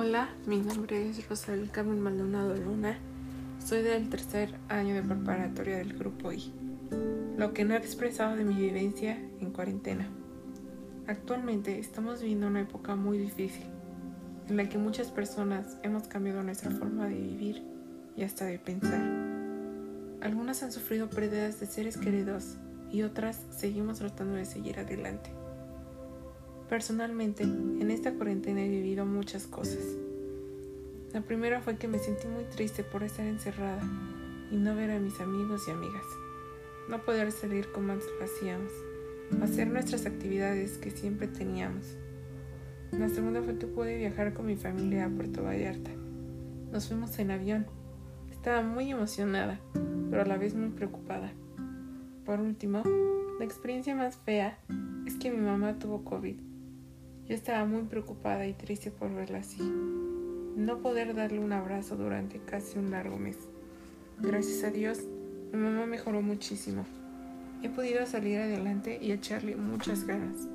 Hola, mi nombre es Rosal Carmen Maldonado Luna. Soy del tercer año de preparatoria del grupo I. Lo que no he expresado de mi vivencia en cuarentena. Actualmente estamos viviendo una época muy difícil, en la que muchas personas hemos cambiado nuestra forma de vivir y hasta de pensar. Algunas han sufrido pérdidas de seres queridos y otras seguimos tratando de seguir adelante. Personalmente, en esta cuarentena he vivido muchas cosas. La primera fue que me sentí muy triste por estar encerrada y no ver a mis amigos y amigas. No poder salir como antes lo hacíamos, hacer nuestras actividades que siempre teníamos. La segunda fue que pude viajar con mi familia a Puerto Vallarta. Nos fuimos en avión. Estaba muy emocionada, pero a la vez muy preocupada. Por último, la experiencia más fea es que mi mamá tuvo COVID yo estaba muy preocupada y triste por verla así. No poder darle un abrazo durante casi un largo mes. Gracias a Dios, mi mamá mejoró muchísimo. He podido salir adelante y echarle muchas ganas.